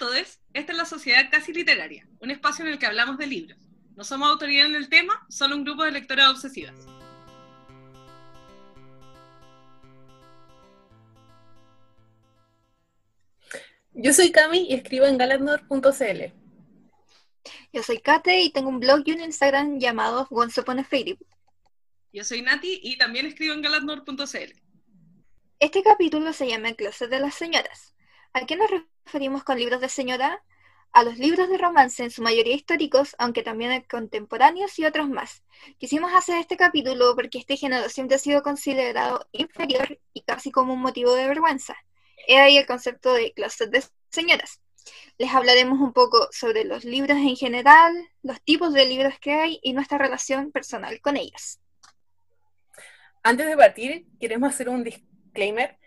todos, esta es la Sociedad Casi Literaria, un espacio en el que hablamos de libros. No somos autoridad en el tema, solo un grupo de lectoras obsesivas. Yo soy Cami y escribo en galadnor.cl. Yo soy Kate y tengo un blog y un Instagram llamado Once Upon a Fairy. Yo soy Nati y también escribo en galadnor.cl. Este capítulo se llama El Closet de las Señoras. ¿A qué nos referimos con libros de señora? A los libros de romance, en su mayoría históricos, aunque también contemporáneos y otros más. Quisimos hacer este capítulo porque este género siempre ha sido considerado inferior y casi como un motivo de vergüenza. He ahí el concepto de closet de señoras. Les hablaremos un poco sobre los libros en general, los tipos de libros que hay y nuestra relación personal con ellos. Antes de partir, queremos hacer un disclaimer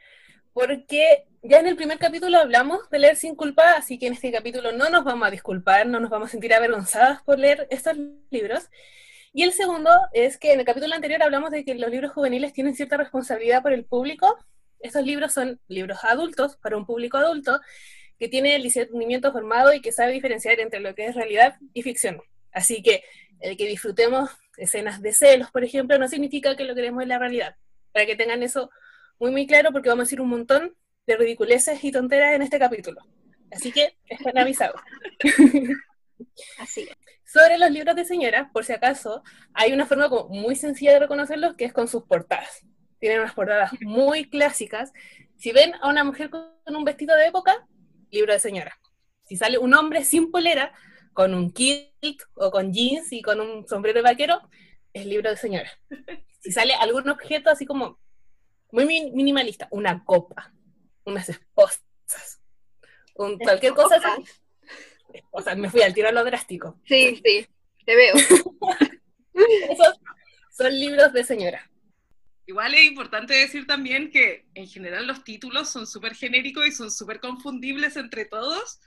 porque ya en el primer capítulo hablamos de leer sin culpa, así que en este capítulo no nos vamos a disculpar, no nos vamos a sentir avergonzadas por leer estos libros. Y el segundo es que en el capítulo anterior hablamos de que los libros juveniles tienen cierta responsabilidad por el público. Estos libros son libros adultos, para un público adulto, que tiene el discernimiento formado y que sabe diferenciar entre lo que es realidad y ficción. Así que el que disfrutemos escenas de celos, por ejemplo, no significa que lo queremos en la realidad. Para que tengan eso muy, muy claro, porque vamos a decir un montón de ridiculeces y tonteras en este capítulo. Así que están avisados. Así Sobre los libros de señora, por si acaso, hay una forma como muy sencilla de reconocerlos que es con sus portadas. Tienen unas portadas muy clásicas. Si ven a una mujer con un vestido de época, libro de señora. Si sale un hombre sin polera, con un kilt o con jeans y con un sombrero de vaquero, es libro de señora. Si sale algún objeto así como muy minimalista, una copa, unas esposas, cualquier cosa así. O sea, me fui al tiro a lo drástico. Sí, sí, te veo. Esos son libros de señora. Igual es importante decir también que en general los títulos son súper genéricos y son súper confundibles entre todos.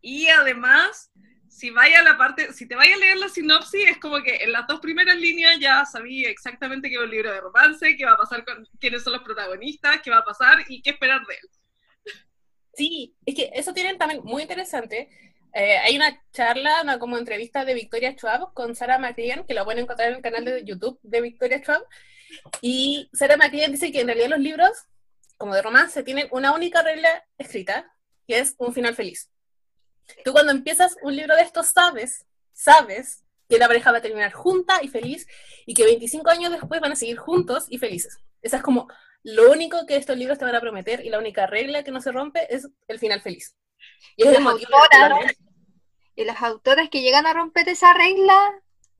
Y además, si vaya a la parte, si te vaya a leer la sinopsis, es como que en las dos primeras líneas ya sabía exactamente qué es un libro de romance, qué va a pasar con quiénes son los protagonistas, qué va a pasar y qué esperar de él. Sí, es que eso tienen también muy interesante. Eh, hay una charla, una como entrevista de Victoria Schwab con Sarah McLean, que la pueden encontrar en el canal de YouTube de Victoria Schwab. Y Sarah McLean dice que en realidad los libros, como de romance, tienen una única regla escrita, que es un final feliz. Tú cuando empiezas un libro de estos sabes, sabes que la pareja va a terminar junta y feliz y que 25 años después van a seguir juntos y felices. Esa es como lo único que estos libros te van a prometer y la única regla que no se rompe es el final feliz. Y, las, autoras, y las autoras que llegan a romper esa regla,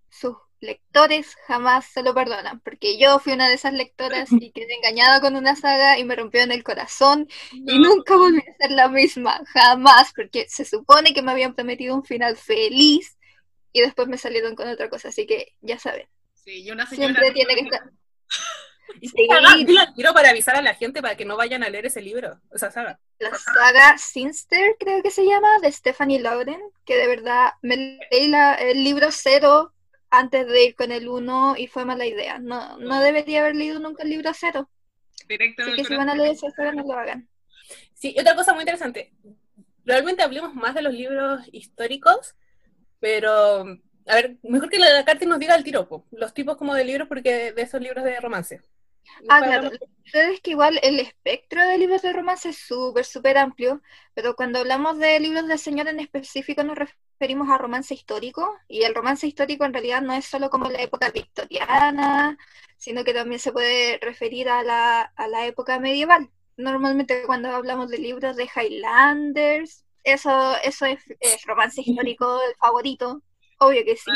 sus lectores jamás se lo perdonan, porque yo fui una de esas lectoras y quedé engañada con una saga y me rompió en el corazón y nunca volví a ser la misma, jamás, porque se supone que me habían prometido un final feliz y después me salieron con otra cosa, así que ya saben. Sí, y una señora Siempre tiene que estar... Y quiero para avisar a la gente para que no vayan a leer ese libro, esa saga. La saga Sinster, creo que se llama, de Stephanie Lauren, que de verdad me leí la, el libro cero antes de ir con el 1 y fue mala idea. No, no debería haber leído nunca el libro cero. Directo Así que si van a leer esa saga, no lo hagan. Sí, y otra cosa muy interesante. Realmente hablemos más de los libros históricos, pero, a ver, mejor que la carta nos diga el tiro, los tipos como de libros, porque de esos libros de romance. Ah, claro. Ustedes que igual el espectro de libros de romance es súper, súper amplio, pero cuando hablamos de libros de señor en específico nos referimos a romance histórico, y el romance histórico en realidad no es solo como la época victoriana, sino que también se puede referir a la, a la época medieval. Normalmente cuando hablamos de libros de Highlanders, eso, eso es, es romance histórico el favorito, obvio que sí.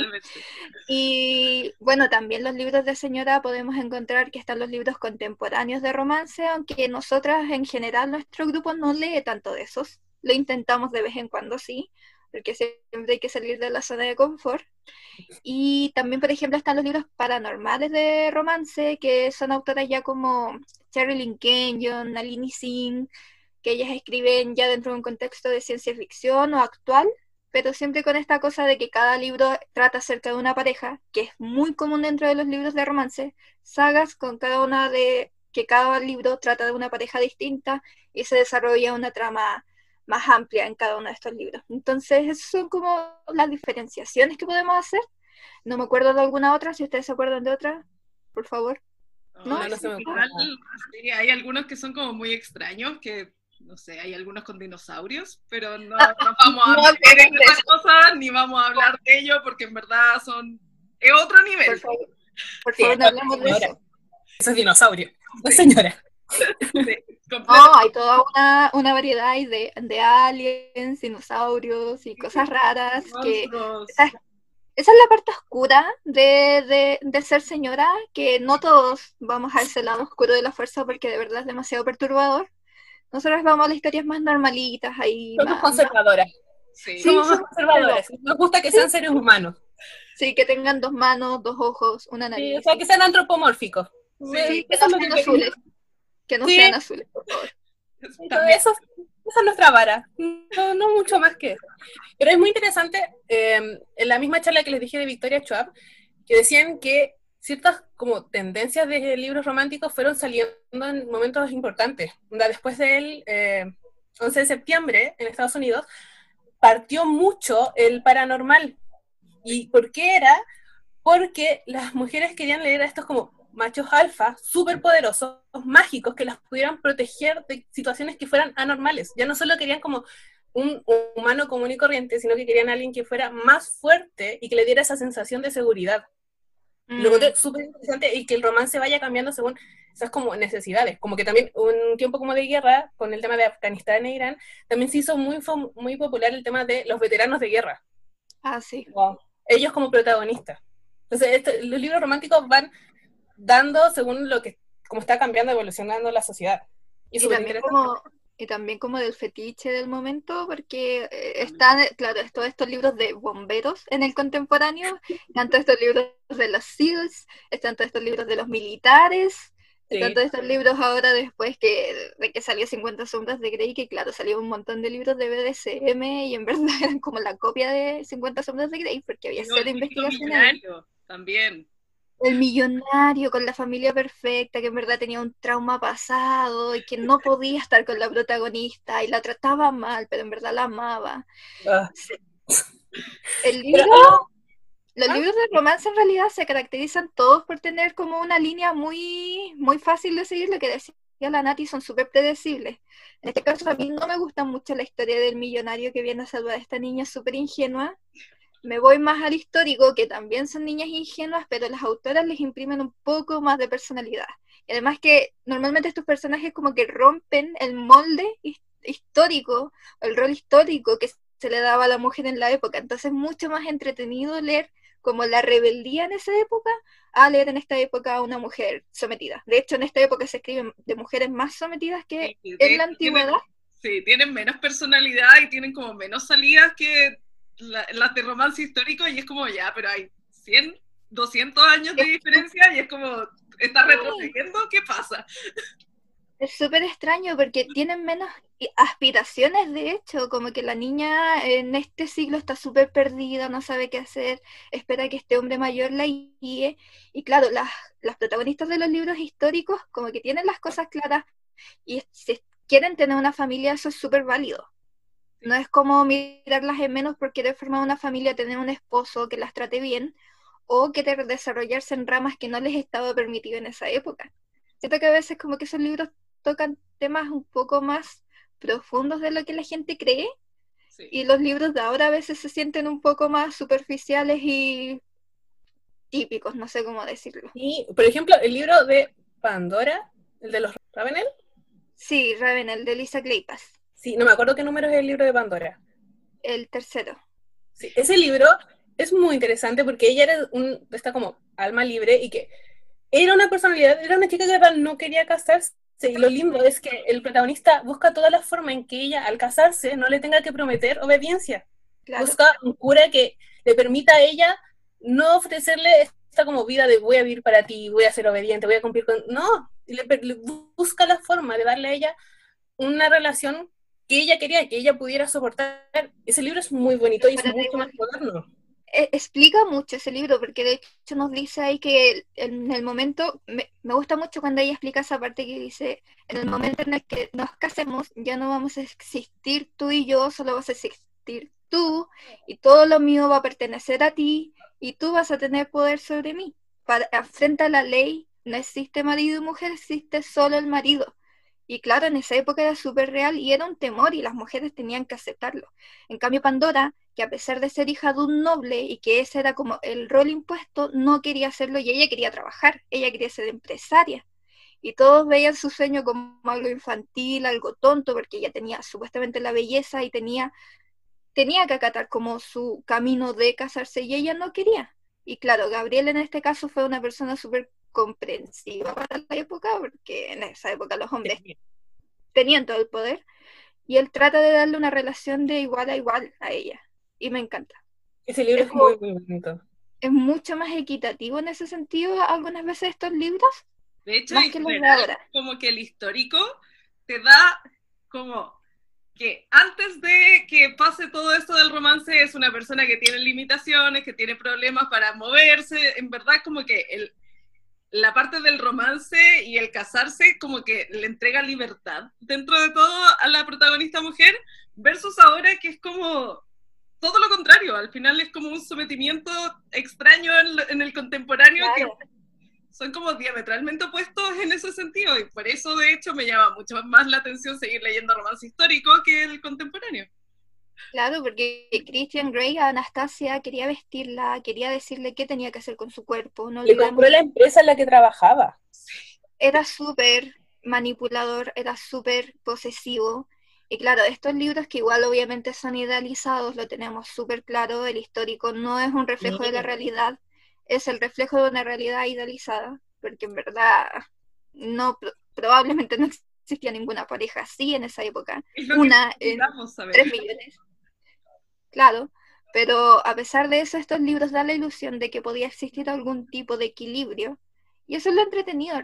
Y bueno, también los libros de señora podemos encontrar que están los libros contemporáneos de romance, aunque nosotras en general nuestro grupo no lee tanto de esos. Lo intentamos de vez en cuando, sí, porque siempre hay que salir de la zona de confort. Y también, por ejemplo, están los libros paranormales de romance, que son autoras ya como Sherilyn Kenyon, Nalini Singh, que ellas escriben ya dentro de un contexto de ciencia ficción o actual, pero siempre con esta cosa de que cada libro trata acerca de una pareja, que es muy común dentro de los libros de romance, sagas con cada una de que cada libro trata de una pareja distinta y se desarrolla una trama más amplia en cada uno de estos libros. Entonces, esas son como las diferenciaciones que podemos hacer. No me acuerdo de alguna otra, si ustedes se acuerdan de otra, por favor. No, hay algunos que son como muy extraños, que no sé, hay algunos con dinosaurios, pero no, ah, vamos a hablar de esas cosas, ni vamos a hablar de ello, porque en verdad son es otro nivel. Por favor, por favor no hablemos de eso. Eso es dinosaurio, la señora. no, hay toda una, una variedad de, de, aliens, dinosaurios y cosas raras que esa, esa, es la parte oscura de, de, de, ser señora, que no todos vamos a ese lado oscuro de la fuerza porque de verdad es demasiado perturbador. Nosotros vamos a las historias más normalitas ahí. Somos conservadoras. Sí. Somos conservadoras. Nos gusta que sean seres humanos. Sí, que tengan dos manos, dos ojos, una nariz. o sea, que sean antropomórficos. Sí, que, no sean azules. Que no sean azules, por favor. Eso, esa es nuestra vara, no, no, mucho más que eso. Pero es muy interesante, eh, en la misma charla que les dije de Victoria Schwab, que decían que ciertas como tendencias de libros románticos fueron saliendo en momentos importantes. Después del 11 eh, de septiembre en Estados Unidos, partió mucho el paranormal. ¿Y por qué era? Porque las mujeres querían leer a estos como machos alfa, súper poderosos, mágicos, que las pudieran proteger de situaciones que fueran anormales. Ya no solo querían como un humano común y corriente, sino que querían a alguien que fuera más fuerte y que le diera esa sensación de seguridad. Lo que es súper interesante y que el romance vaya cambiando según esas como necesidades. Como que también un tiempo como de guerra, con el tema de Afganistán e Irán, también se hizo muy, muy popular el tema de los veteranos de guerra. Ah, sí. Ellos como protagonistas. Entonces, este, los libros románticos van dando según lo que, como está cambiando, evolucionando la sociedad. Y, también como, y también como del fetiche del momento, porque eh, están, claro, todos estos libros de bomberos en el contemporáneo, están todos estos libros de los SEALs, están todos estos libros de los militares, están todos estos libros ahora después que, de que salió 50 sombras de Grey, que claro, salió un montón de libros de BDSM y en verdad eran como la copia de 50 sombras de Grey, porque había sido investigación. También. El millonario con la familia perfecta, que en verdad tenía un trauma pasado y que no podía estar con la protagonista y la trataba mal, pero en verdad la amaba. Ah. El libro, los ¿Ah? libros de romance en realidad se caracterizan todos por tener como una línea muy, muy fácil de seguir, lo que decía la Nati, son súper predecibles. En este caso a mí no me gusta mucho la historia del millonario que viene a salvar a esta niña súper ingenua me voy más al histórico, que también son niñas ingenuas, pero las autoras les imprimen un poco más de personalidad. Y además que normalmente estos personajes como que rompen el molde histórico, el rol histórico que se le daba a la mujer en la época. Entonces es mucho más entretenido leer como la rebeldía en esa época a leer en esta época a una mujer sometida. De hecho, en esta época se escriben de mujeres más sometidas que en la antigüedad. sí, tienen menos personalidad y tienen como menos salidas que las de romance histórico y es como, ya, pero hay 100, 200 años de diferencia y es como, ¿está retrocediendo? ¿Qué pasa? Es súper extraño porque tienen menos aspiraciones, de hecho, como que la niña en este siglo está súper perdida, no sabe qué hacer, espera que este hombre mayor la guíe. Y claro, las, las protagonistas de los libros históricos como que tienen las cosas claras y si quieren tener una familia, eso es súper válido. No es como mirarlas en menos por querer formar una familia, tener un esposo que las trate bien o querer desarrollarse en ramas que no les estaba permitido en esa época. Siento que a veces como que esos libros tocan temas un poco más profundos de lo que la gente cree y los libros de ahora a veces se sienten un poco más superficiales y típicos, no sé cómo decirlo. Y, por ejemplo, el libro de Pandora, el de los Ravenel. Sí, Ravenel, de Lisa Kleypas. Sí, no me acuerdo qué número es el libro de Pandora. El tercero. Sí, ese libro es muy interesante porque ella era un, está como alma libre y que era una personalidad, era una chica que no quería casarse. Y lo lindo es que el protagonista busca toda la forma en que ella, al casarse, no le tenga que prometer obediencia. Busca un cura que le permita a ella no ofrecerle esta como vida de voy a vivir para ti, voy a ser obediente, voy a cumplir con... No, le busca la forma de darle a ella una relación que ella quería que ella pudiera soportar. Ese libro es muy bonito y es mucho más moderno. e, explica mucho ese libro, porque de hecho nos dice ahí que en el momento, me, me, gusta mucho cuando ella explica esa parte que dice, en el momento en el que nos casemos, ya no vamos a existir tú y yo, solo vas a existir tú, y todo lo mío va a pertenecer a ti, y tú vas a tener poder sobre mí. Para, frente a la ley, no existe marido y mujer, existe solo el marido. Y claro, en esa época era súper real y era un temor y las mujeres tenían que aceptarlo. En cambio, Pandora, que a pesar de ser hija de un noble y que ese era como el rol impuesto, no quería hacerlo y ella quería trabajar, ella quería ser empresaria. Y todos veían su sueño como algo infantil, algo tonto, porque ella tenía supuestamente la belleza y tenía, tenía que acatar como su camino de casarse y ella no quería. Y claro, Gabriel en este caso fue una persona súper comprensiva para la época, porque en esa época los hombres tenían todo el poder, y él trata de darle una relación de igual a igual a ella, y me encanta. Ese libro es, muy, muy bonito. Es mucho más equitativo en ese sentido algunas veces estos libros. De hecho, como que el histórico te da como que antes de que pase todo esto del romance es una persona que tiene limitaciones, que tiene problemas para moverse, en verdad como que el, la parte del romance y el casarse como que le entrega libertad dentro de todo a la protagonista mujer, versus ahora que es como todo lo contrario, al final es como un sometimiento extraño en, el contemporáneo que son como diametralmente opuestos en ese sentido y por eso de hecho me llama mucho más la atención seguir leyendo romance histórico que el contemporáneo. Claro, porque Christian Grey a Anastasia quería vestirla, quería decirle qué tenía que hacer con su cuerpo. No Le compró la empresa en la que trabajaba. Era súper manipulador, era súper posesivo. Y claro, estos libros que igual obviamente son idealizados, lo tenemos súper claro, el histórico no es un reflejo de la realidad, es el reflejo de una realidad idealizada, porque en verdad no probablemente no existía ninguna pareja así en esa época. Una en tres millones. Claro, pero a pesar de eso, estos libros dan la ilusión de que podía existir algún tipo de equilibrio. Y eso es lo entretenido,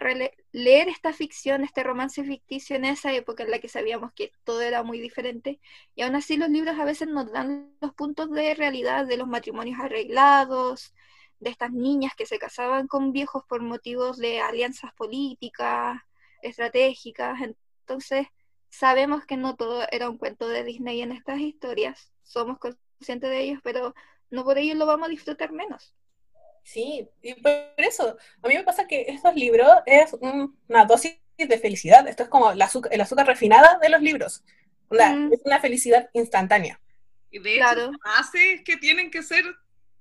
leer esta ficción, este romance ficticio en esa época en la que sabíamos que todo era muy diferente. Y aún así los libros a veces nos dan los puntos de realidad de los matrimonios arreglados, de estas niñas que se casaban con viejos por motivos de alianzas políticas, estratégicas. Entonces, sabemos que no todo era un cuento de Disney en estas historias somos conscientes de ellos, pero no por ello lo vamos a disfrutar menos. Sí, y por eso, a mí me pasa que estos libros es una dosis de felicidad. Esto es como el azúcar, el azúcar refinada de los libros. Es una felicidad instantánea. Y de hecho, hace que tienen que ser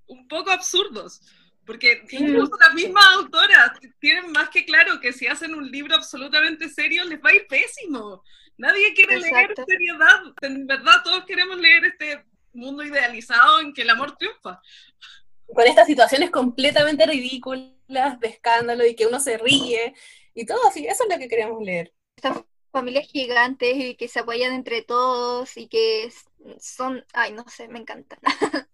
un poco absurdos. Porque incluso las mismas autoras tienen más que claro que si hacen un libro absolutamente serio les va a ir pésimo. Nadie quiere leer seriedad. En verdad, todos queremos leer este mundo idealizado en que el amor triunfa. Con estas situaciones completamente ridículas, de escándalo y que uno se ríe y todo así, eso es lo que queremos leer. Estas familias gigantes y que se apoyan entre todos y que son, ay, no sé, me encantan.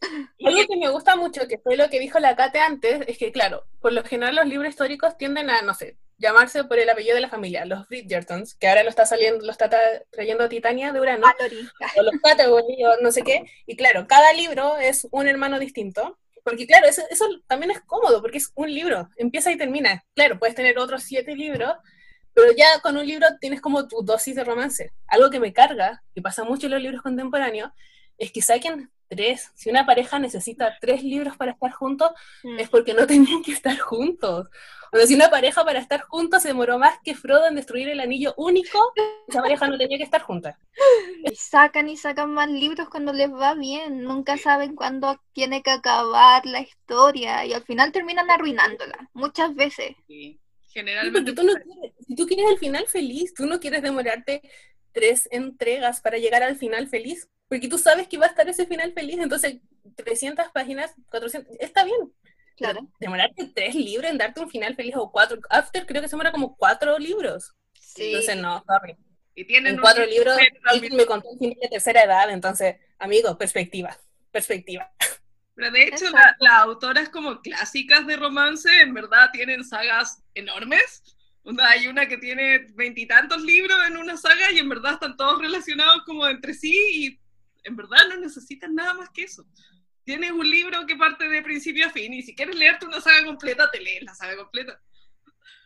Algo que me gusta mucho, que fue lo que dijo la Kate antes, es que, claro, por lo general los libros históricos tienden a, no sé, llamarse por el apellido de la familia, los Bridgertons, que ahora lo está saliendo, lo está trayendo Titania de Urano, o los Patagonia, o no sé qué, y claro, cada libro es un hermano distinto, porque claro, eso, eso también es cómodo, porque es un libro, empieza y termina, claro, puedes tener otros siete libros, pero ya con un libro tienes como tu dosis de romance. Algo que me carga, que pasa mucho en los libros contemporáneos, es que saquen tres. Si una pareja necesita tres libros para estar juntos, mm. es porque no tenían que estar juntos. O sea, si una pareja para estar juntos se demoró más que Frodo en destruir el anillo único, esa pareja no tenía que estar junta. Y sacan y sacan más libros cuando les va bien, nunca saben cuándo tiene que acabar la historia y al final terminan arruinándola, muchas veces. Sí, generalmente. tú si tú quieres el final feliz, tú no quieres demorarte tres entregas para llegar al final feliz, porque tú sabes que va a estar ese final feliz, entonces 300 páginas, 400, está bien. Claro. Demorarte tres libros en darte un final feliz o cuatro. After creo que se demora como cuatro libros. Sí. Entonces, no, sorry. Y tienen en cuatro libros, y me contó un fin de tercera edad, entonces, amigo, perspectiva, perspectiva. Pero de hecho, las autoras como clásicas de romance, en verdad, tienen sagas enormes. Hay una que tiene veintitantos libros en una saga y en verdad están todos relacionados como entre sí y en verdad no necesitan nada más que eso. tienes un libro que parte de principio a fin y si quieres leerte una saga completa, te lees la saga completa.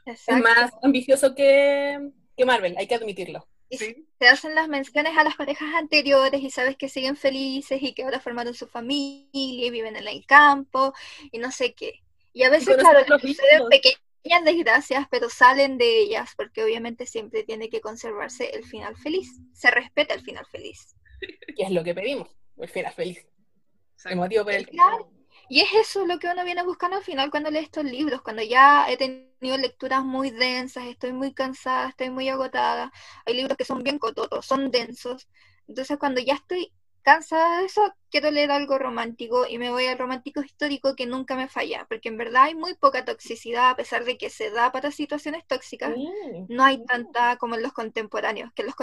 Es más ambicioso que, que Marvel, hay que admitirlo. Y se hacen las menciones a las parejas anteriores y sabes que siguen felices y que ahora formaron su familia y viven en el campo y no sé qué. Y a veces, claro, suceden pequeñas desgracias, pero salen de ellas porque obviamente siempre tiene que conservarse el final feliz. Se respeta el final feliz. Y es lo que pedimos, el final feliz. El motivo por el y es eso lo que uno viene buscando al final cuando lee estos libros, cuando ya he tenido lecturas muy densas, estoy muy cansada, estoy muy agotada. Hay libros que son bien cototos, son densos. Entonces cuando ya estoy cansada de eso, quiero leer algo romántico y me voy al romántico histórico que nunca me falla, porque en verdad hay muy poca toxicidad, a pesar de que se da para situaciones tóxicas, mm. no hay tanta como en los contemporáneos, que en los,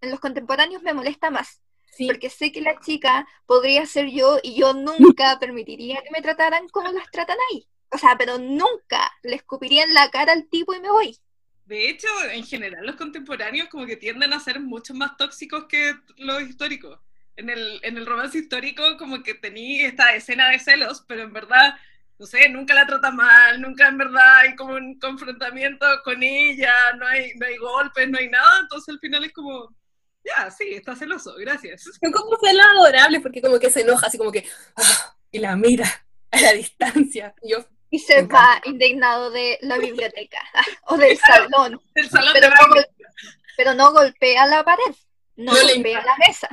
en los contemporáneos me molesta más, porque sé que la chica podría ser yo y yo nunca permitiría que me trataran como las tratan ahí. O sea, pero nunca le escupiría en la cara al tipo y me voy. De hecho, en general los contemporáneos como que tienden a ser mucho más tóxicos que los históricos. En el, en el romance histórico como que tenía esta escena de celos, pero en verdad, no sé, nunca la trata mal, nunca en verdad hay como un confrontamiento con ella, no hay, no hay golpes, no hay nada, entonces al final es como, ya, sí, está celoso, gracias. Son como celos adorables porque como que se enoja, así como que, ah, y la mira a la distancia. Yo, y se va indignado de la biblioteca o del salón. salón pero, no, golpea la pared, no, golpea la mesa.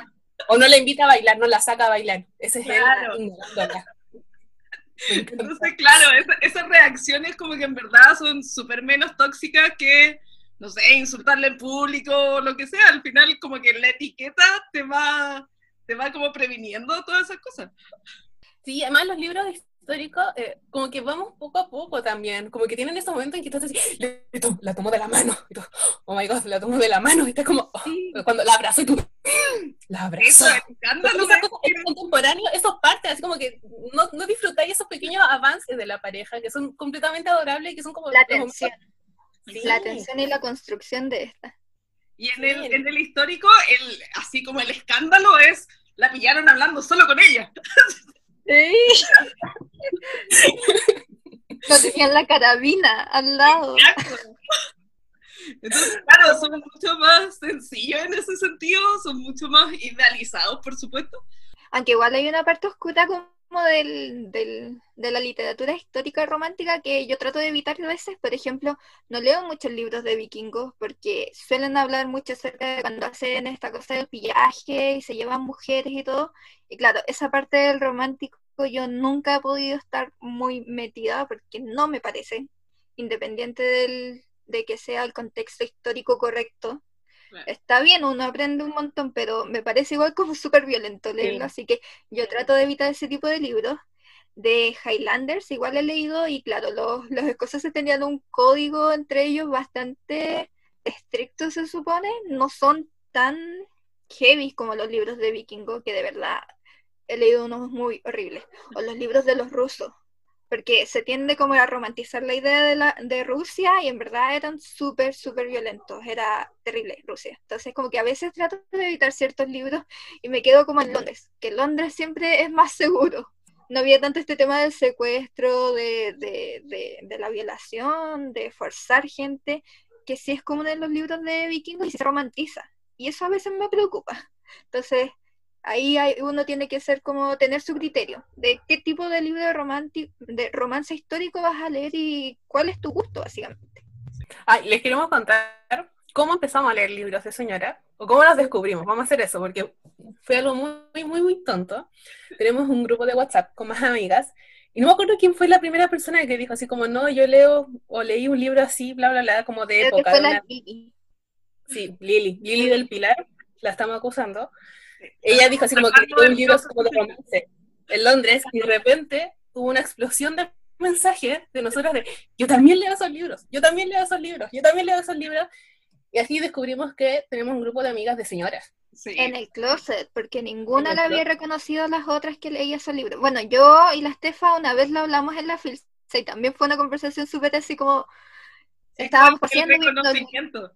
O no le invita a bailar, no la saca a bailar. Ese es claro. el Entonces, claro, esas reacciones como que en verdad son súper menos tóxicas que no sé, insultarle en público o lo que sea, al final como que la etiqueta te va, te va como previniendo todas esas cosas. Sí, además los libros históricos, eh, como que vamos poco a poco también, como que tienen esos momentos en que estás así, la tomo de la mano, y tú, oh my god, la tomo de la mano, y estás como, oh", cuando la abrazo y tú, la abrazo. Eso, es contemporáneo, eso parte, así como que no, no disfrutáis esos pequeños avances de la pareja, que son completamente adorables y que son como... La La atención y la construcción de esta. Y en, el, en el histórico, el, así como el escándalo es, la pillaron hablando solo con ella. Sí. no tenían la carabina al lado. Entonces, claro, son mucho más sencillos en ese sentido, son mucho más idealizados, por supuesto. Aunque igual hay una parte oscura con del, del, de la literatura histórica romántica que yo trato de evitar a veces. Por ejemplo, no leo muchos libros de vikingos porque suelen hablar mucho acerca de cuando hacen esta cosa del pillaje y se llevan mujeres y todo. Y claro, esa parte del romántico yo nunca he podido estar muy metida porque no me parece, independiente del, de que sea el contexto histórico correcto. Está bien, uno aprende un montón, pero me parece igual como súper violento leerlo, así que yo trato de evitar ese tipo de libros. De Highlanders igual he leído y claro, los, los escoceses tenían un código entre ellos bastante estricto, se supone, no son tan heavy como los libros de vikingo, que de verdad he leído unos muy horribles, o los libros de los rusos, porque se tiende como a romantizar la idea de, la, de Rusia y en verdad eran súper, súper violentos, era terrible Rusia. Entonces como que a veces trato de evitar ciertos libros y me quedo como en Londres, que Londres siempre es más seguro. No había tanto este tema del secuestro, de, de, de, de la violación, de forzar gente, que sí es común en los libros de vikingos y se romantiza. Y eso a veces me preocupa. Entonces, ahí uno tiene que ser como tener su criterio de qué tipo de libro de, de romance histórico vas a leer y cuál es tu gusto, básicamente. Ay, les queremos contar cómo empezamos a leer libros de señora o cómo los descubrimos. Vamos a hacer eso porque fue algo muy, muy, muy tonto. Tenemos un grupo de WhatsApp con más amigas y no me acuerdo quién fue la primera persona que dijo así como, no, yo leo o leí un libro así, bla, bla, bla, como de época. Sí, Lili, Lili del Pilar, la estamos acusando. Ella dijo así como que un libro como de romance en Londres y de repente hubo una explosión de mensajes de nosotros de yo también leo esos libros, yo también leo esos libros, yo también leo esos libros. Y así descubrimos que tenemos un grupo de amigas de señoras. En el closet, porque ninguna la había reconocido a las otras que leía esos libros. Bueno, yo y la Estefa una vez lo hablamos en la filsa y también fue una conversación súper así como estábamos haciendo.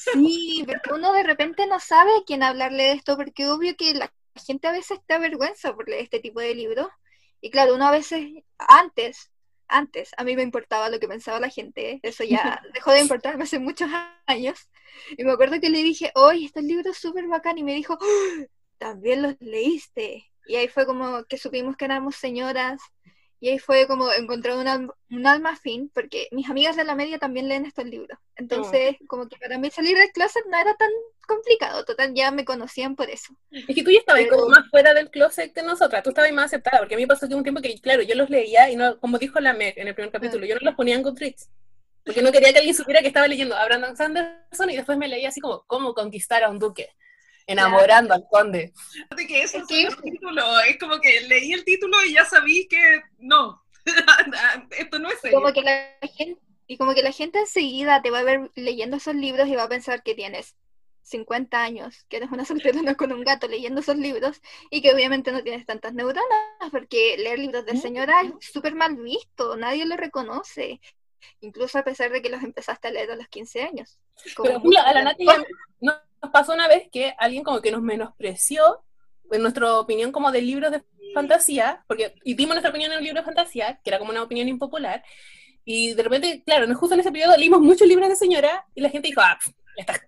Sí, porque uno de repente no sabe a quién hablarle de esto, porque obvio que la gente a veces te avergüenza por leer este tipo de libros. Y claro, uno a veces, antes, antes, a mí me importaba lo que pensaba la gente, eso ya dejó de importarme hace muchos años. Y me acuerdo que le dije, oye, este libro es súper bacán, y me dijo, ¡Oh! también los leíste. Y ahí fue como que supimos que éramos señoras y ahí fue como encontrar un alma, un alma afín, porque mis amigas de la media también leen estos libros. Entonces, como que para mí salir del closet no era tan complicado, total, ya me conocían por eso. Es que tú ya estabas como más fuera del closet que nosotras, tú estabas más aceptada, porque a mí pasó que un tiempo que, claro, yo los leía y no, como dijo la Meg en el primer capítulo, yo no los ponía en Goodreads. Porque no quería que alguien supiera que estaba leyendo a Brandon Sanderson y después me leía así como, ¿cómo conquistar a un duque? Enamorando al conde. que eso es, título, es como que leí el título y ya sabí que no, esto no es serio. Como que la gente, y como que la gente enseguida te va a ver leyendo esos libros y va a pensar que tienes 50 años, que eres una solterona con un gato leyendo esos libros y que obviamente no tienes tantas neuronas, porque leer libros de señora es súper mal visto, nadie lo reconoce incluso a pesar de que los empezaste a leer a los 15 años. Pero a la Nati no, nos pasó una vez que alguien como que nos menospreció en nuestra opinión como de libros de fantasía, porque y dimos nuestra opinión en un libro de fantasía, que era como una opinión impopular, y de repente, claro, justo en ese periodo leímos muchos libros de señora, y la gente dijo, ah,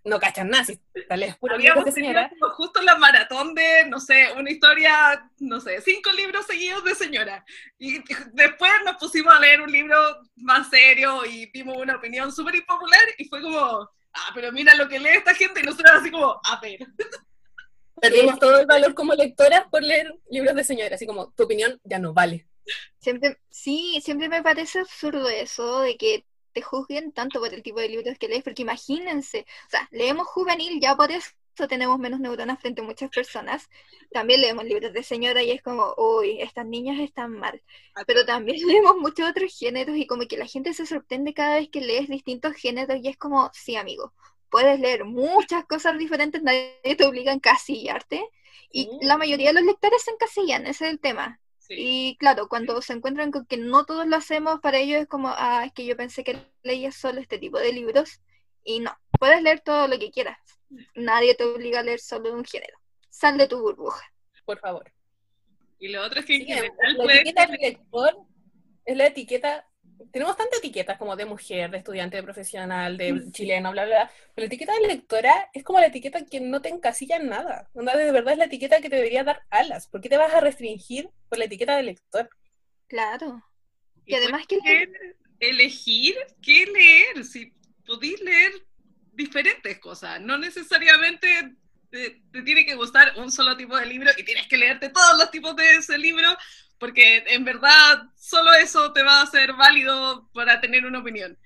no cachan nada, si tal puro libros de señora. Justo la maratón de, no sé, una historia, no sé, cinco libros seguidos de señora. Y después nos pusimos a leer un libro más serio y dimos una opinión súper impopular y fue como, ah, pero mira lo que lee esta gente y nosotros así como, a ver. Perdimos todo el valor como lectora por leer libros de señora, así como tu opinión ya no vale. Siempre, sí, siempre me parece absurdo eso de que te juzguen tanto por el tipo de libros que lees, porque imagínense, o sea, leemos juvenil, ya por eso tenemos menos neuronas frente a muchas personas. También leemos libros de señora y es como, uy, estas niñas están mal. Pero también leemos muchos otros géneros y como que la gente se sorprende cada vez que lees distintos géneros y es como, sí, amigo, puedes leer muchas cosas diferentes, nadie te obliga a encasillarte. Y la mayoría de los lectores se encasillan, ese es el tema. Y claro, cuando se encuentran con que no todos lo hacemos, para ellos es como, ah, es que yo pensé que leías solo este tipo de libros. Y no, puedes leer todo lo que quieras. Nadie te obliga a leer solo un género. Sal de tu burbuja. Por favor. Y lo otro es que la etiqueta del lector es la etiqueta tenemos tantas etiquetas como de mujer, de estudiante, de profesional, de chileno, bla, bla, bla. Pero la etiqueta de lectora es como la etiqueta que no te encasilla en nada. De verdad es la etiqueta que te debería dar alas. ¿Por qué te vas a restringir por la etiqueta de lector? Claro. Y, además que... Elegir qué leer, si podéis leer diferentes cosas, no necesariamente te, te, tiene que gustar un solo tipo de libro y tienes que leerte todos los tipos de ese libro porque en verdad solo eso te va a hacer válido para tener una opinión.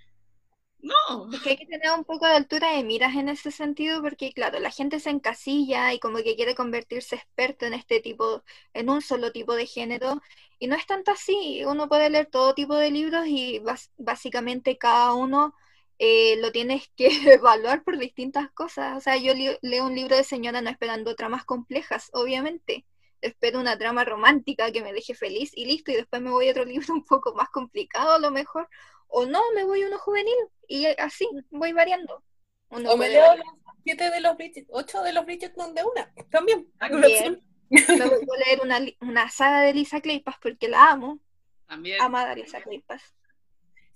No. Es que hay que tener un poco de altura de miras en ese sentido, porque claro, la gente se encasilla y como que quiere convertirse experto en este tipo, en un solo tipo de género, y no es tanto así. Uno puede leer todo tipo de libros y básicamente cada uno eh, lo tienes que evaluar por distintas cosas. O sea, yo leo un libro de señora no esperando tramas complejas, obviamente espero una trama romántica que me deje feliz y listo, y después me voy a otro libro un poco más complicado a lo mejor, o no, me voy a uno juvenil, y así, voy variando. o me leo los siete de los Bridget, ocho de los Bridgerton de una, también. también. me voy a leer una, una saga de Lisa Claypas porque la amo. También. Amada Lisa Claypas.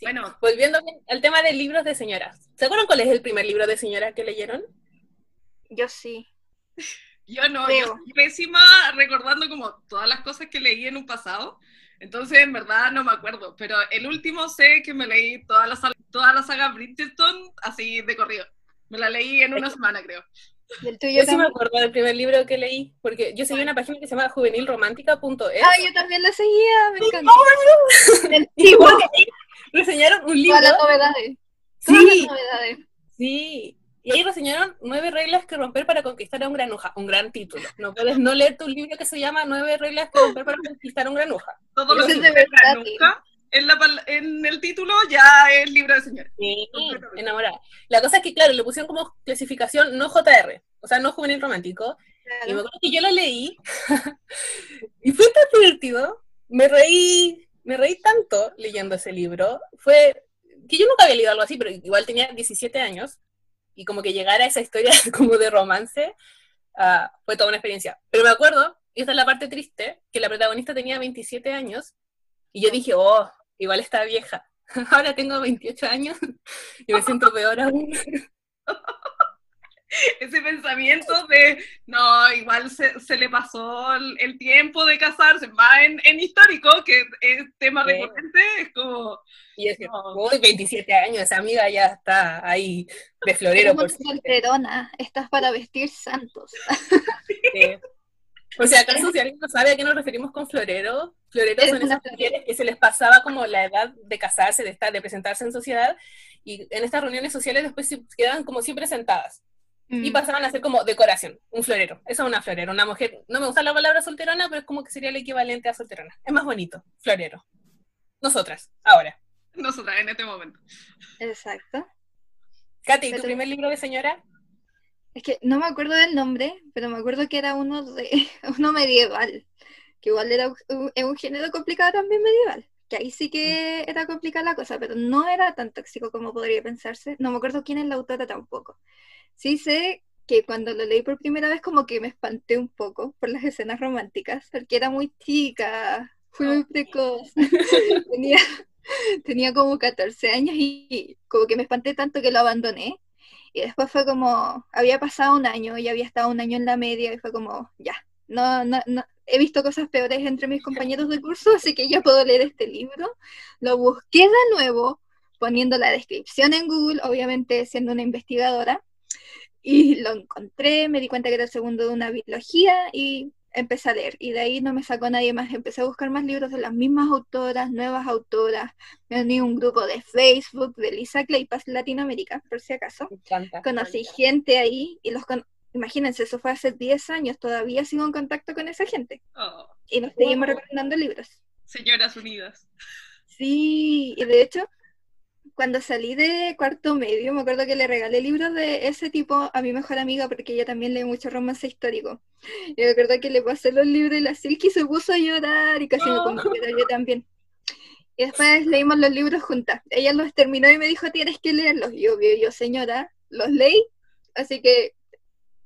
Bueno, volviendo al tema de libros de señoras. ¿Se acuerdan cuál es el primer libro de señora que leyeron? Yo sí. Yo no, yo estoy pésima recordando como todas las cosas que leí en un pasado. Entonces, en verdad, no me acuerdo. Pero el último sé que me leí toda la, toda la saga Bridgerton así de corrido. Me la leí en una semana, creo. Yo sí me acuerdo del primer libro que leí, porque yo seguía una página que se llama juvenilromántica.es. Ah, yo también la seguía, me encanta. Sí, reseñaron un libro. Todas las novedades. Sí. Las novedades. Sí, y ahí reseñaron nueve reglas que romper para conquistar a un granuja, un gran título. No puedes no leer tu libro que se llama Nueve reglas que romper para conquistar a un granuja. Todo lo que es de granuja en, la, en el título ya es libro de señora. Sí, enamorada. La cosa es que, claro, le pusieron como clasificación no JR, o sea, no juvenil romántico. Y me acuerdo que yo lo leí y fue tan divertido. Me reí, me reí tanto leyendo ese libro. Fue que yo nunca había leído algo así, pero igual tenía 17 años y como que llegar a esa historia como de romance uh, fue toda una experiencia. Pero me acuerdo y esta es la parte triste, que la protagonista tenía 27 años, y yo dije, oh, igual está vieja. Ahora tengo 28 años y me siento peor aún. ese pensamiento de, no, igual se, le pasó el, tiempo de casarse, más en, histórico, que es tema recurrente, es como... Y es que, 27 años, esa amiga ya está ahí de florero. Por solterona, estás para vestir santos. O sea, acaso si alguien no sabe a qué nos referimos con florero, floreros son esas mujeres que se les pasaba como la edad de casarse, de estar, de presentarse en sociedad, y en estas reuniones sociales después se quedaban como siempre sentadas y mm. pasaban a ser como decoración, un florero. Esa es una florera, una mujer, no me gusta la palabra solterona, pero es como que sería el equivalente a solterona. Es más bonito, florero. Nosotras, ahora. Nosotras, en este momento. Exacto. Katy, ¿tu primer libro de señora? Es que no me acuerdo del nombre, pero me acuerdo que era uno de uno medieval, que igual era un, un género complicado también medieval, que ahí sí que era complicada la cosa, pero no era tan tóxico como podría pensarse. No me acuerdo quién es la autora tampoco. Sí sé que cuando lo leí por primera vez como que me espanté un poco por las escenas románticas, porque era muy chica, fui muy precoz, tenía, tenía como 14 años y como que me espanté tanto que lo abandoné. Y después fue como, había pasado un año y había estado un año en la media y fue como, ya, no, no, no, he visto cosas peores entre mis compañeros de curso, así que ya puedo leer este libro. Lo busqué de nuevo, poniendo la descripción en Google, obviamente siendo una investigadora, y lo encontré, me di cuenta que era el segundo de una biología y empecé a leer. Y de ahí no me sacó nadie más. Empecé a buscar más libros de las mismas autoras, nuevas autoras. Me uní a un grupo de Facebook de Lisa Claypass Latinoamérica, por si acaso. Conocí gente ahí y los Imagínense, eso fue hace 10 años, todavía sigo en contacto con esa gente. Oh. y nos seguimos recomendando libros. Señoras Unidas. Sí, y de hecho, cuando salí de cuarto medio, me acuerdo que le regalé libros de ese tipo a mi mejor amiga porque ella también lee mucho romance histórico. Y me acuerdo que le pasé los libros de la Silky y se puso a llorar y casi me pongo a llorar yo también. Y después leímos los libros juntas. Ella los terminó y me dijo, tienes que leerlos. Y yo, yo, señora, los leí. Así que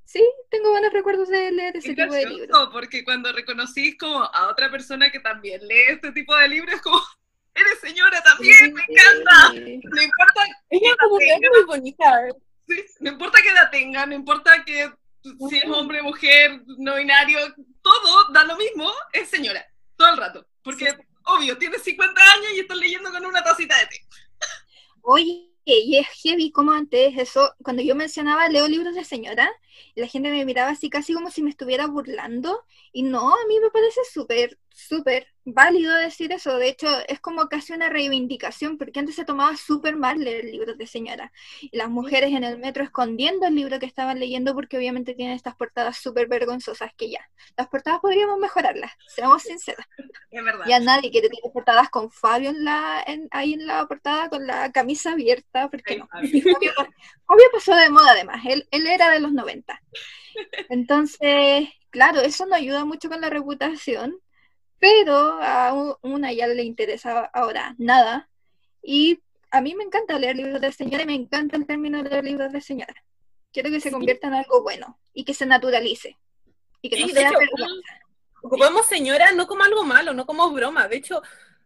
sí, tengo buenos recuerdos de leer ese tipo de libros. Porque cuando reconocís como a otra persona que también lee este tipo de libros, como eres señora también, me encanta. No importa Ella como que es muy bonita. Sí, no importa qué edad tenga, no importa que si es hombre, mujer, no binario, todo da lo mismo, es señora, todo el rato. Porque, obvio, tienes 50 años y estás leyendo con una tacita de té. Oye, y es heavy como antes, eso, cuando yo mencionaba leo libros de señora, la gente me miraba así casi como si me estuviera burlando, y no, a mí me parece súper, súper válido decir eso. De hecho, es como casi una reivindicación, porque antes se tomaba súper mal leer libros de señora. Y las mujeres en el metro escondiendo el libro que estaban leyendo, porque obviamente tienen estas portadas súper vergonzosas que ya. Las portadas podríamos mejorarlas, seamos sinceras. Es verdad. Ya nadie quiere tener portadas con Fabio en la, ahí en la portada, con la camisa abierta, porque no. Fabio, pasó de moda además, él, él era de los 90. Entonces, claro, eso no ayuda mucho con la reputación pero a una ya le interesa ahora nada. Y a mí me encanta leer libros de señora y me encanta el término de leer libros de señora. Quiero que se convierta en algo bueno y que se naturalice. Y que no sea Ocupamos señora no como algo malo, no como broma. De hecho,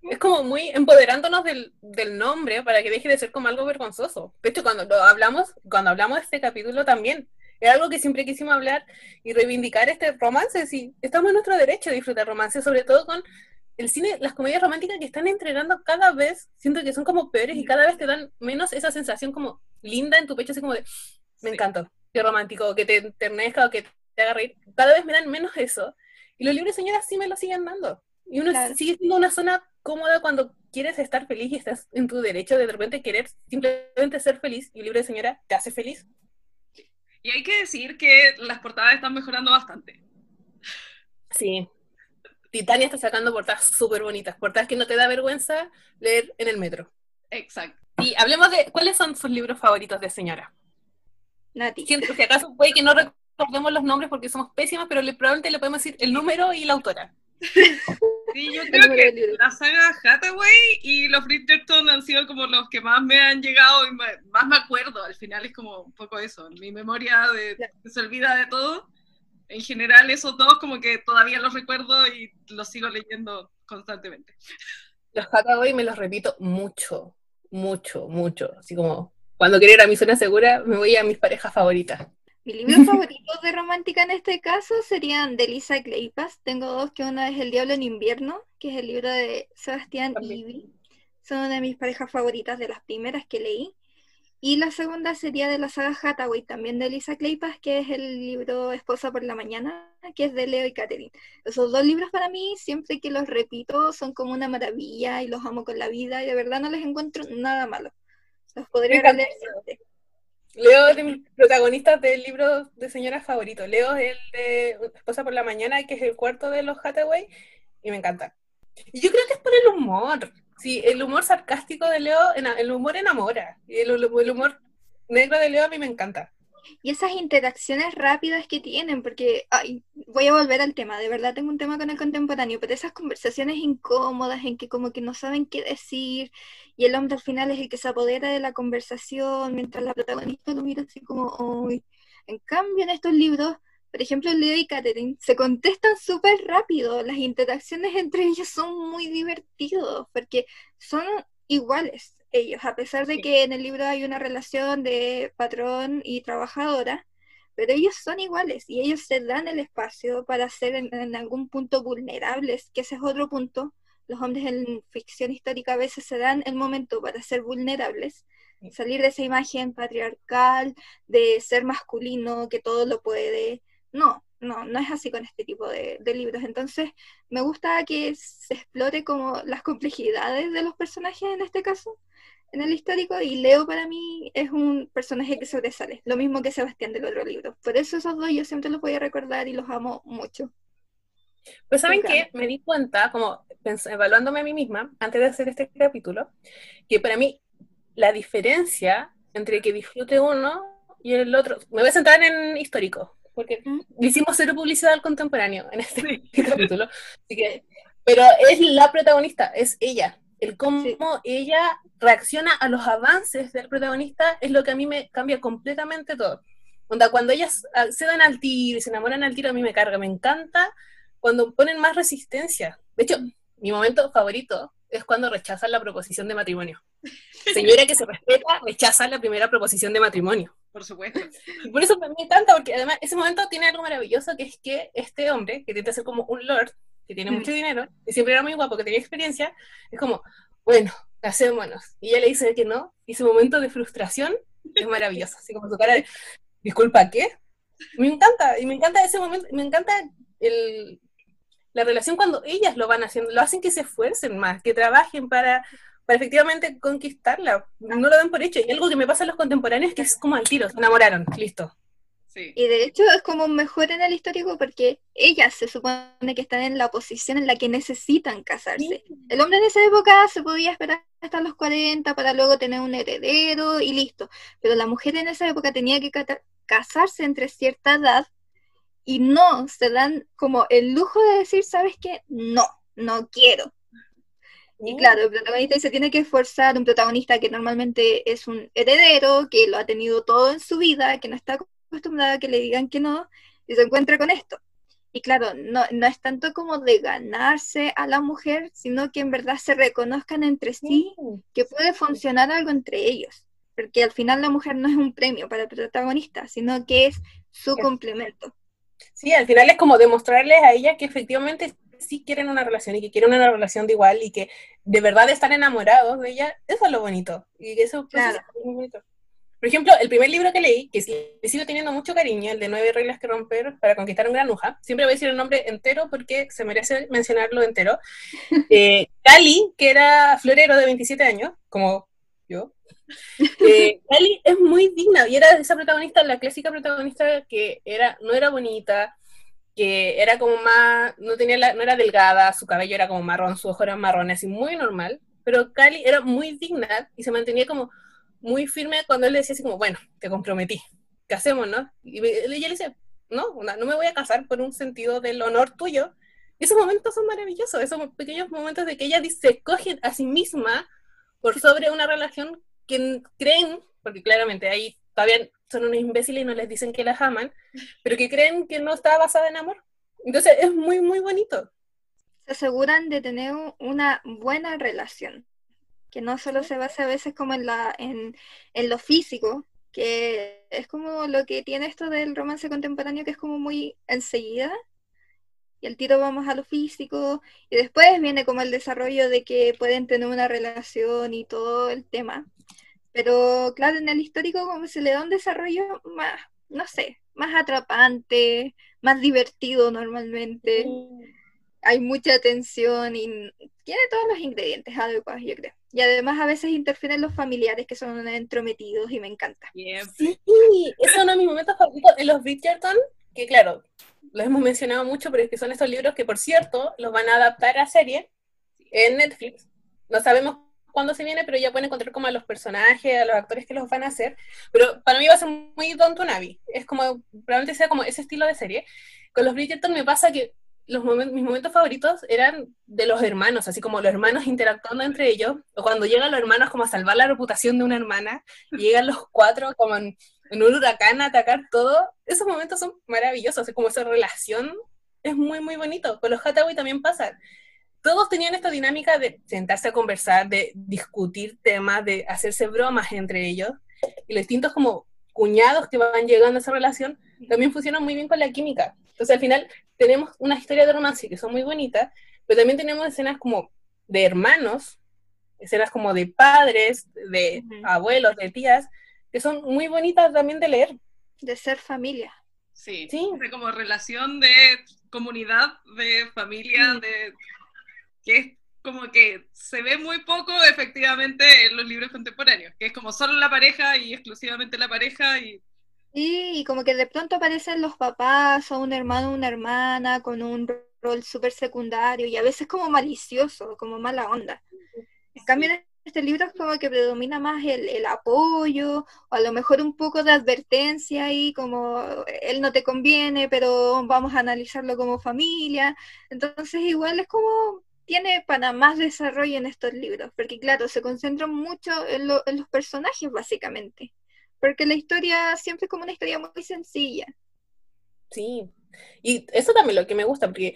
es como muy empoderándonos del, del, nombre para que deje de ser como algo vergonzoso. De hecho, cuando hablamos, cuando hablamos de este capítulo también, es algo que siempre quisimos hablar y reivindicar este romance. Sí, estamos en nuestro derecho a disfrutar romance, sobre todo con el cine, las comedias románticas que están entregando cada vez, siento que son como peores y cada vez te dan menos esa sensación como linda en tu pecho, así como de, me encanta, qué romántico, que te enternezca o que te haga reír. Cada vez me dan menos eso. Y los libros señoras sí me lo siguen dando. Y uno sigue siendo una zona cómoda cuando quieres estar feliz y estás en tu derecho de de repente querer simplemente ser feliz y un libro de señora te hace feliz. Y hay que decir que las portadas están mejorando bastante. Sí. Titania está sacando portadas súper bonitas, portadas que no te da vergüenza leer en el metro. Exacto. Y hablemos de cuáles son sus libros favoritos de señora. Nati. Siento que acaso puede que no recordemos los nombres porque somos pésimas, pero le, probablemente le podemos decir el número y la autora. Sí, yo creo que la saga Hathaway y los Bridgerton han sido como los que más me han llegado y más me acuerdo. Al final es como un poco eso. Mi memoria de, se olvida de todo. en general esos dos como que todavía los recuerdo y los sigo leyendo constantemente. Los Hathaway me los repito mucho, mucho, mucho. Así como cuando quiero ir a mi zona segura, me voy a mis parejas favoritas. Mis libros favoritos de romántica en este caso serían de Lisa Kleypas. Tengo dos, que uno es El Diablo en Invierno, que es el libro de Sebastián Ivy. Son una de mis parejas favoritas, de las primeras que leí. Y la segunda sería de la saga Hathaway, también de Lisa Kleypas, que es el libro Esposa por la Mañana, que es de Leo y Catherine. Esos dos libros para mí, siempre que los repito, son como una maravilla y los amo con la vida y de verdad no les encuentro nada malo. Los podría leer siempre. Leo es de mis protagonistas del libro de señoras favorito. Leo es el de Esposa por la Mañana, que es el cuarto de los Hathaway, y me encanta. Y yo creo que es por el humor. Sí, el humor sarcástico de Leo, el humor enamora. Y el, humor negro de Leo a mí me encanta. Y esas interacciones rápidas que tienen, porque ay, voy a volver al tema, de verdad tengo un tema con el contemporáneo, pero esas conversaciones incómodas en que como que no saben qué decir y el hombre al final es el que se apodera de la conversación mientras la protagonista lo mira así como, uy. En cambio, en estos libros por ejemplo, Leo y Catherine se contestan súper rápido. Las interacciones entre ellos son muy divertidos porque son iguales ellos, a pesar de que en el libro hay una relación de patrón y trabajadora, pero ellos son iguales y ellos se dan el espacio para ser en, algún punto vulnerables, que ese es otro punto. Los hombres en ficción histórica a veces se dan el momento para ser vulnerables, salir de esa imagen patriarcal, de ser masculino, que todo lo puede, no, no, no es así con este tipo de, libros. Entonces, me gusta que se explore como las complejidades de los personajes en este caso, en el histórico, y Leo para mí es un personaje que sobresale, lo mismo que Sebastián del otro libro. Por eso esos dos yo siempre los voy a recordar y los amo mucho. Pues saben que me di cuenta, como evaluándome a mí misma, antes de hacer este capítulo, que para mí la diferencia entre que disfrute uno y el otro, me voy a centrar en histórico, porque hicimos cero publicidad al contemporáneo en este capítulo. pero es la protagonista, es ella. El cómo ella reacciona a los avances del protagonista es lo que a mí me cambia completamente todo. cuando ellas ah, se dan al tiro y se enamoran al tiro, a mí me carga, me encanta cuando ponen más resistencia. De hecho, mi momento favorito es cuando rechazan la proposición de matrimonio. Señora que se respeta, rechaza la primera proposición de matrimonio. Por supuesto. por eso me encanta, porque además ese momento tiene algo maravilloso, que es que este hombre, que tiende a ser como un lord, que tiene mucho dinero, y siempre era muy guapo, que tenía experiencia, es como, bueno, casémonos. Y ella le dice que no, y ese momento de frustración es maravilloso, así como su cara de, disculpa, ¿qué? Me encanta, y me encanta ese momento, me encanta el, la relación cuando ellas lo van haciendo, lo hacen que se esfuercen más, que trabajen para, para efectivamente conquistarla. No lo dan por hecho. Y algo que me pasa a los contemporáneos es que es como al tiro, se enamoraron, listo. Y de hecho es como mejor en el histórico porque ellas se supone que están en la posición en la que necesitan casarse. El hombre en esa época se podía esperar hasta los 40 para luego tener un heredero y listo. Pero la mujer en esa época tenía que casarse entre cierta edad y no se dan como el lujo de decir, ¿sabes qué? No, no quiero. Y claro, el protagonista se tiene que esforzar, un protagonista que normalmente es un heredero, que lo ha tenido todo en su vida, que no está acostumbrado a que le digan que no, y se encuentra con esto. Y claro, no, no es tanto como de ganarse a la mujer, sino que en verdad se reconozcan entre sí que puede funcionar algo entre ellos. Porque al final la mujer no es un premio para el protagonista, sino que es su complemento. Sí, al final es como demostrarles a ella que efectivamente sí quieren una relación y que quieren una relación de igual y que de verdad están enamorados de ella, eso es lo bonito. Y eso pues, es muy bonito. Por ejemplo, el primer libro que leí, que sí, le sigo teniendo mucho cariño, el de Nueve Reglas que Romper para Conquistar un Granuja, siempre voy a decir el nombre entero porque se merece mencionarlo entero. Eh, Cali, que era florero de 27 años, como yo, eh, es muy digna y era esa protagonista, la clásica protagonista que era, no era bonita, que era como más, no, tenía la, no era delgada, su cabello era como marrón, su ojo era marrón, así muy normal, pero Cali era muy digna y se mantenía como muy firme cuando él le decía así como, bueno, te comprometí, no Y ella le dice, no, no me voy a casar por un sentido del honor tuyo. Y esos momentos son maravillosos, esos pequeños momentos de que ella se escoge a sí misma por sobre una relación que creen, porque claramente ahí todavía son unos imbéciles y no les dicen que las aman, pero que creen que no está basada en amor. Entonces es muy, muy bonito. Se aseguran de tener una buena relación, que no solo se basa a veces como en, la, en, en lo físico, que es como lo que tiene esto del romance contemporáneo, que es como muy enseguida, y el tiro vamos a lo físico, y después viene como el desarrollo de que pueden tener una relación y todo el tema. Pero claro, en el histórico como se le da un desarrollo más, no sé, más atrapante, más divertido normalmente. Hay mucha tensión y tiene todos los ingredientes adecuados, yo creo. Y además a veces interfieren los familiares que son entrometidos y me encanta. Sí, es uno de mis momentos favoritos en los Bridgerton, que claro, lo hemos mencionado mucho, pero es que son estos libros que, por cierto, los van a adaptar a serie en Netflix. No sabemos cuándo se viene, pero ya pueden encontrar como a los personajes, a los actores que los van a hacer. Pero para mí va a ser muy Don Navi. Es como, probablemente sea como ese estilo de serie. Con los Bridgerton me pasa que los mis momentos favoritos eran de los hermanos, así como los hermanos interactuando entre ellos, o cuando llegan los hermanos como a salvar la reputación de una hermana, y llegan los cuatro como en en un huracán atacar todo, esos momentos son maravillosos, es como esa relación es muy, muy bonito. Con los Hathaway también pasa. Todos tenían esta dinámica de sentarse a conversar, de discutir temas, de hacerse bromas entre ellos, y los distintos como cuñados que van llegando a esa relación también funcionan muy bien con la química. Entonces al final tenemos una historia de romance que son muy bonitas, pero también tenemos escenas como de hermanos, escenas como de padres, de abuelos, de tías, que son muy bonitas también de leer. De ser familia. Sí, sí. De como relación de comunidad, de familia, de que es como que se ve muy poco efectivamente en los libros contemporáneos, que es como solo la pareja y exclusivamente la pareja y... y como que de pronto aparecen los papás o un hermano o una hermana con un rol súper secundario y a veces como malicioso, como mala onda. En cambio, este libro es como que predomina más el, apoyo, o a lo mejor un poco de advertencia ahí, como él no te conviene, pero vamos a analizarlo como familia. Entonces igual es como tiene para más desarrollo en estos libros, porque claro, se concentran mucho en, los personajes básicamente, porque la historia siempre es como una historia muy sencilla. Sí, y eso también lo que me gusta, porque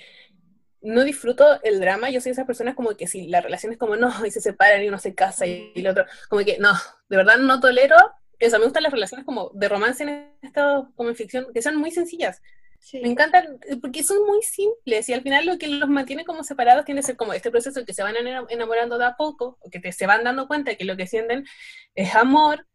no disfruto el drama, yo soy esas personas como que si la relación es como no, y se separan y uno se casa y, el otro, como que no, de verdad no tolero eso, me gustan las relaciones como de romance en estado como en ficción, que son muy sencillas. Me encantan eh, porque son muy simples y al final lo que los mantiene como separados tiene que ser como este proceso que se van enamorando de a poco, o que te, se van dando cuenta que lo que sienten es amor.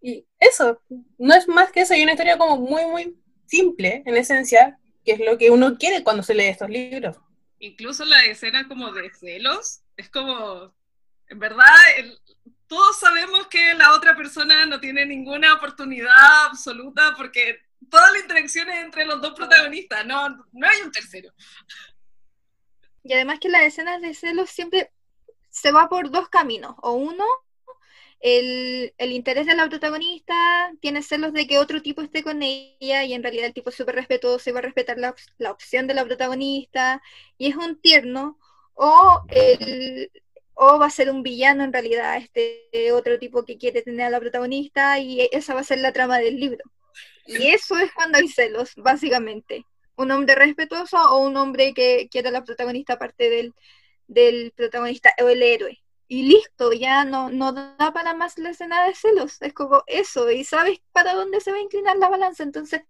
Y eso, no es más que eso, hay una historia como muy, muy simple en esencia, que es lo que uno quiere cuando se lee estos libros incluso la escena como de celos, es como, en verdad, todos sabemos que la otra persona no tiene ninguna oportunidad absoluta porque toda la interacción es entre los dos protagonistas, no, no hay un tercero. Y además que las escenas de celos siempre se va por dos caminos, o uno el, interés de la protagonista tiene celos de que otro tipo esté con ella y en realidad el tipo es súper respetuoso y va a respetar la, opción de la protagonista y es un tierno o, el, o va a ser un villano en realidad este otro tipo que quiere tener a la protagonista y esa va a ser la trama del libro. Y eso es cuando hay celos, básicamente. Un hombre respetuoso o un hombre que quiere a la protagonista aparte del, del protagonista o el héroe. Y listo, ya no, no da para más la escena de celos, es como eso, y sabes para dónde se va a inclinar la balanza, entonces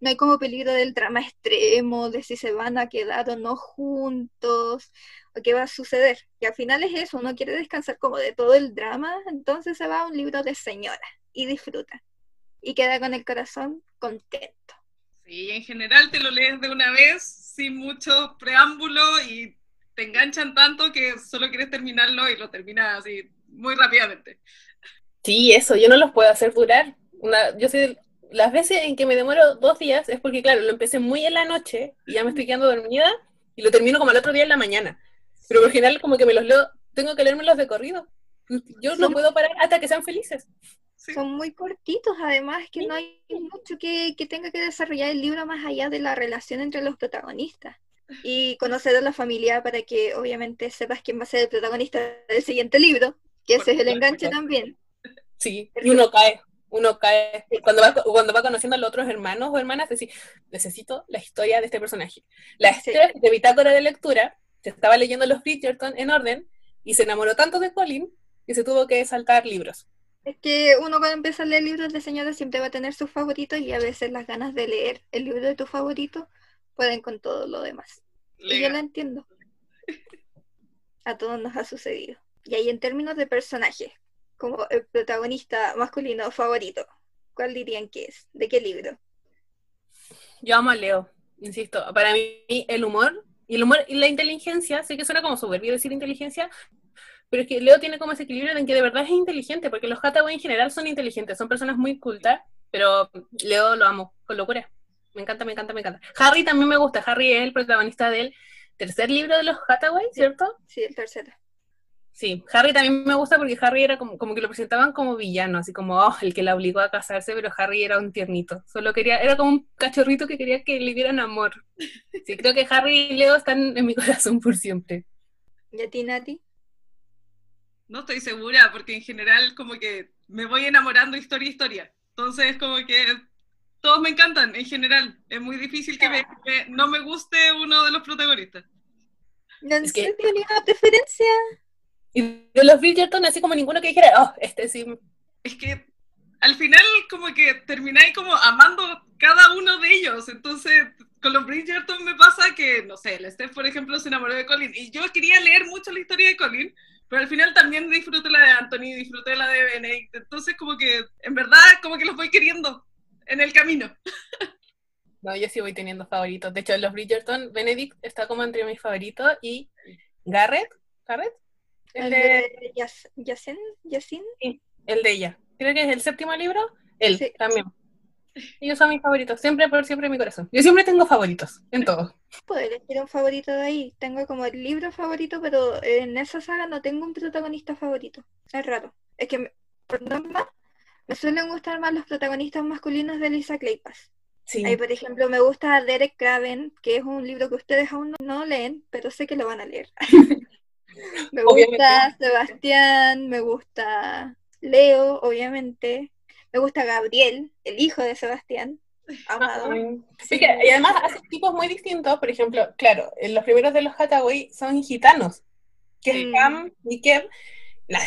no hay como peligro del drama extremo, de si se van a quedar o no juntos, o qué va a suceder, y al final es eso, uno quiere descansar como de todo el drama, entonces se va a un libro de señora y disfruta, y queda con el corazón contento. Sí, en general te lo lees de una vez, sin mucho preámbulo y te enganchan tanto que solo quieres terminarlo y lo terminas así muy rápidamente. Sí, eso, yo no los puedo hacer durar. Una, yo sé, las veces en que me demoro dos días es porque, claro, lo empecé muy en la noche y ya me estoy quedando dormida y lo termino como el otro día en la mañana. Pero por general, como que me los leo, tengo que leérmelos de corrido. Yo no puedo parar hasta que sean felices. Son muy cortitos, además que no hay mucho que, que tenga que desarrollar el libro más allá de la relación entre los protagonistas y conocer a la familia para que obviamente sepas quién va a ser el protagonista del siguiente libro, que ese es el enganche también. Sí, y uno cae, uno cae, cuando va, cuando va conociendo a los otros hermanos o hermanas, decir, necesito la historia de este personaje. La Sí. De bitácora de lectura, se estaba leyendo los Bridgerton en orden y se enamoró tanto de Colin que se tuvo que saltar libros. Es que uno cuando empieza a leer libros de señora siempre va a tener sus favoritos y a veces las ganas de leer el libro de tu favorito pueden con todo lo demás. Y yo lo entiendo. A todos nos ha sucedido. Y ahí en términos de personaje, como el protagonista masculino favorito, ¿cuál dirían que es? ¿De qué libro? Yo amo a Leo, insisto. Para mí, el humor y el humor y la inteligencia, sé que suena como soberbio decir inteligencia, pero es que Leo tiene como ese equilibrio en que de verdad es inteligente, porque los Hathaway en general son inteligentes, son personas muy cultas, pero Leo lo amo con locura. Me encanta, me encanta, me encanta. Harry también me gusta. Harry es el protagonista del tercer libro de los Hathaway, ¿cierto? Sí, el tercero. Sí, Harry también me gusta porque Harry era como, como que lo presentaban como villano, así como oh, el que la obligó a casarse, pero Harry era un tiernito. Solo quería, era como un cachorrito que quería que le dieran amor. Sí, creo que Harry y Leo están en mi corazón por siempre. ¿Y a ti, Nati? No estoy segura, porque en general como que me voy enamorando historia a historia. Entonces como que todos me encantan en general. Es muy difícil que me- me- no me guste uno de los protagonistas. No Es que- sé, tenía una preferencia. Y de los Bridgerton, así como ninguno que dijera, oh, este sí. Es que al final como que termináis como amando cada uno de ellos. Entonces con los Bridgerton me pasa que, no sé, el Steph por ejemplo se enamoró de Colin. Y yo quería leer mucho la historia de Colin. Pero al final también disfruté la de Anthony, disfruté la de Benedict. Entonces como que en verdad como que los voy queriendo en el camino. No, yo sí voy teniendo favoritos. De hecho, los Bridgerton, Benedict está como entre mis favoritos y Garrett, Garrett, el El de, de Yas- Yasen, Yasin. el de ella. Creo que es el séptimo libro. Él Sí. también. Ellos son mis favoritos, siempre por siempre en mi corazón. Yo siempre tengo favoritos, en todo. Puedo elegir un favorito de ahí. Tengo como el libro favorito, pero en esa saga no tengo un protagonista favorito. Es raro. Es que, me- por norma, me suelen gustar más los protagonistas masculinos de Lisa Kleypas. Sí. Ahí, por ejemplo, me gusta Derek Craven, que es un libro que ustedes aún no, no leen, pero sé que lo van a leer. me Obviamente. gusta Sebastián, me gusta Leo, obviamente. Me gusta Gabriel, el hijo de Sebastián. Amado. Que- y además hacen tipos muy distintos. Por ejemplo, claro, en los primeros de los Hathaway son gitanos. Que es Mm. Cam y Kev. La,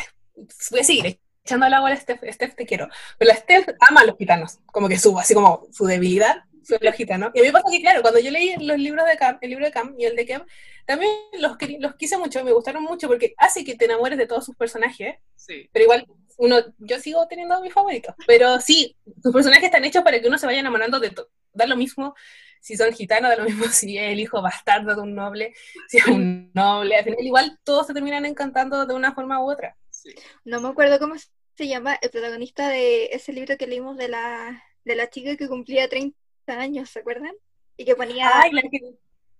voy a seguir echando al agua a la Steph. Steph, te quiero. Pero la Steph ama a los gitanos. Como que su, así como su debilidad son los gitanos. Y a mí me pasa que, claro, cuando yo leí los libros de Cam, el libro de Cam y el de Kev, también los, los quise mucho, me gustaron mucho porque hace que te enamores de todos sus personajes. Sí. Pero igual, uno, yo sigo teniendo mis favoritos. Pero sí, sus personajes están hechos para que uno se vaya enamorando de todo. Da lo mismo si son gitanos, da lo mismo si es el hijo bastardo de un noble, si es un noble. Al final, igual todos se terminan encantando de una forma u otra. sí. No me acuerdo cómo se llama el protagonista de ese libro que leímos de la, de la chica que cumplía 30 años, ¿se acuerdan? Y que ponía, Ay, la que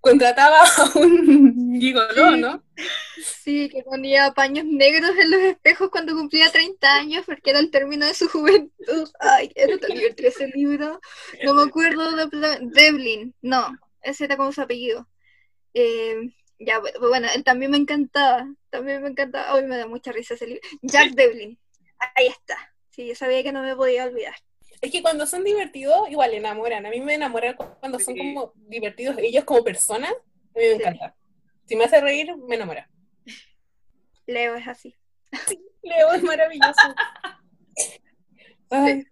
contrataba a un gigoló, ¿no? sí, que ponía paños negros en los espejos cuando cumplía 30 años porque era el término de su juventud. Ay, era tan divertido ese libro. No me acuerdo de Devlin, no, ese era como su apellido. Eh, ya, bu- bueno, él también me encantaba, también me encantaba, hoy me da mucha risa ese libro. Jack Devlin, ahí está. Sí, yo sabía que no me podía olvidar. Es que cuando son divertidos, igual enamoran. A mí me enamoran cuando son Sí. como divertidos ellos como personas. A mí me Sí. encanta. Si me hace reír, me enamora. Leo es así. Leo es maravilloso. Ay,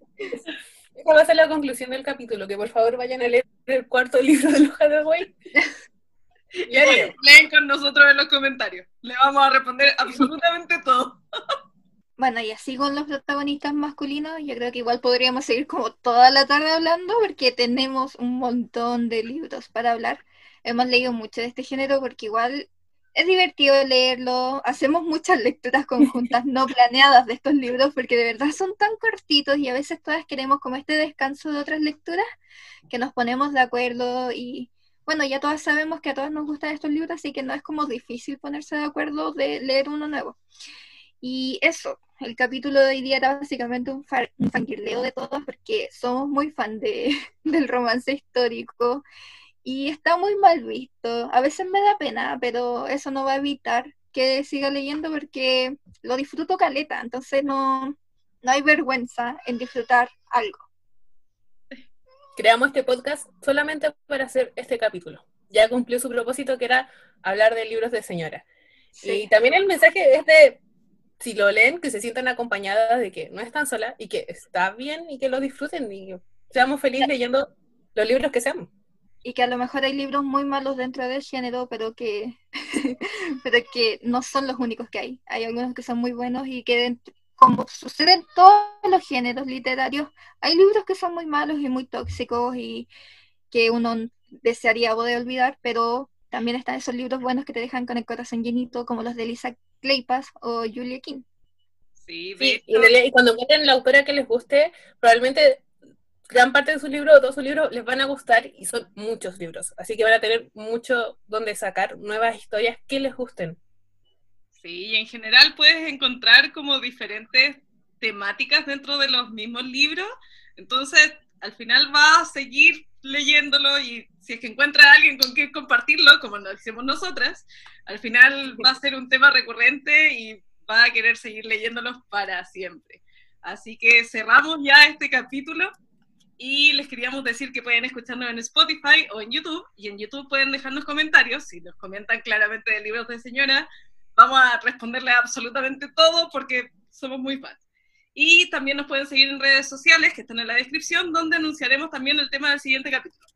esa va a ser la conclusión del capítulo, que por favor vayan a leer el cuarto libro de los Hathaway. Y leen con nosotros en los comentarios. Le vamos a responder absolutamente todo. Bueno, y así con los protagonistas masculinos, yo creo que igual podríamos seguir como toda la tarde hablando porque tenemos un montón de libros para hablar. Hemos leído mucho de este género porque igual es divertido leerlo. Hacemos muchas lecturas conjuntas no planeadas de estos libros porque de verdad son tan cortitos y a veces todas queremos como este descanso de otras lecturas que nos ponemos de acuerdo y bueno, ya todas sabemos que a todas nos gustan estos libros, así que no es como difícil ponerse de acuerdo de leer uno nuevo. Y eso, el capítulo de hoy día era básicamente un, un de todos porque somos muy fan de, del romance histórico y está muy mal visto. A veces me da pena, pero eso no va a evitar que siga leyendo porque lo disfruto caleta, entonces no, no hay vergüenza en disfrutar algo. Creamos este podcast solamente para hacer este capítulo. Ya cumplió su propósito que era hablar de libros de señora. Y también el mensaje es de, si lo leen, que se sientan acompañadas de que no están solas y que está bien y que lo disfruten y seamos felices leyendo los libros que seamos y que a lo mejor hay libros muy malos dentro del género, pero que, pero que no son los únicos que hay. Hay algunos que son muy buenos y que, como sucede en todos los géneros literarios, hay libros que son muy malos y muy tóxicos y que uno desearía poder olvidar, pero también están esos libros buenos que te dejan con el corazón llenito, como los de Lisa Kleypas o Julia King. Sí, y, y, cuando encuentren la autora que les guste, probablemente gran parte de sus libros, todos sus libros, les van a gustar y son muchos libros. Así que van a tener mucho donde sacar nuevas historias que les gusten. Sí, y en general puedes encontrar como diferentes temáticas dentro de los mismos libros. Entonces, al final vas a seguir leyéndolo y si es que encuentra a alguien con quien compartirlo, como lo hicimos nosotras, al final va a ser un tema recurrente y va a querer seguir leyéndolos para siempre. Así que cerramos ya este capítulo y les queríamos decir que pueden escucharnos en Spotify o en YouTube. Y en YouTube pueden dejarnos comentarios. Si nos comentan claramente de libros de señora, vamos a responderle absolutamente todo porque somos muy fans. Y también nos pueden seguir en redes sociales que están en la descripción, donde anunciaremos también el tema del siguiente capítulo.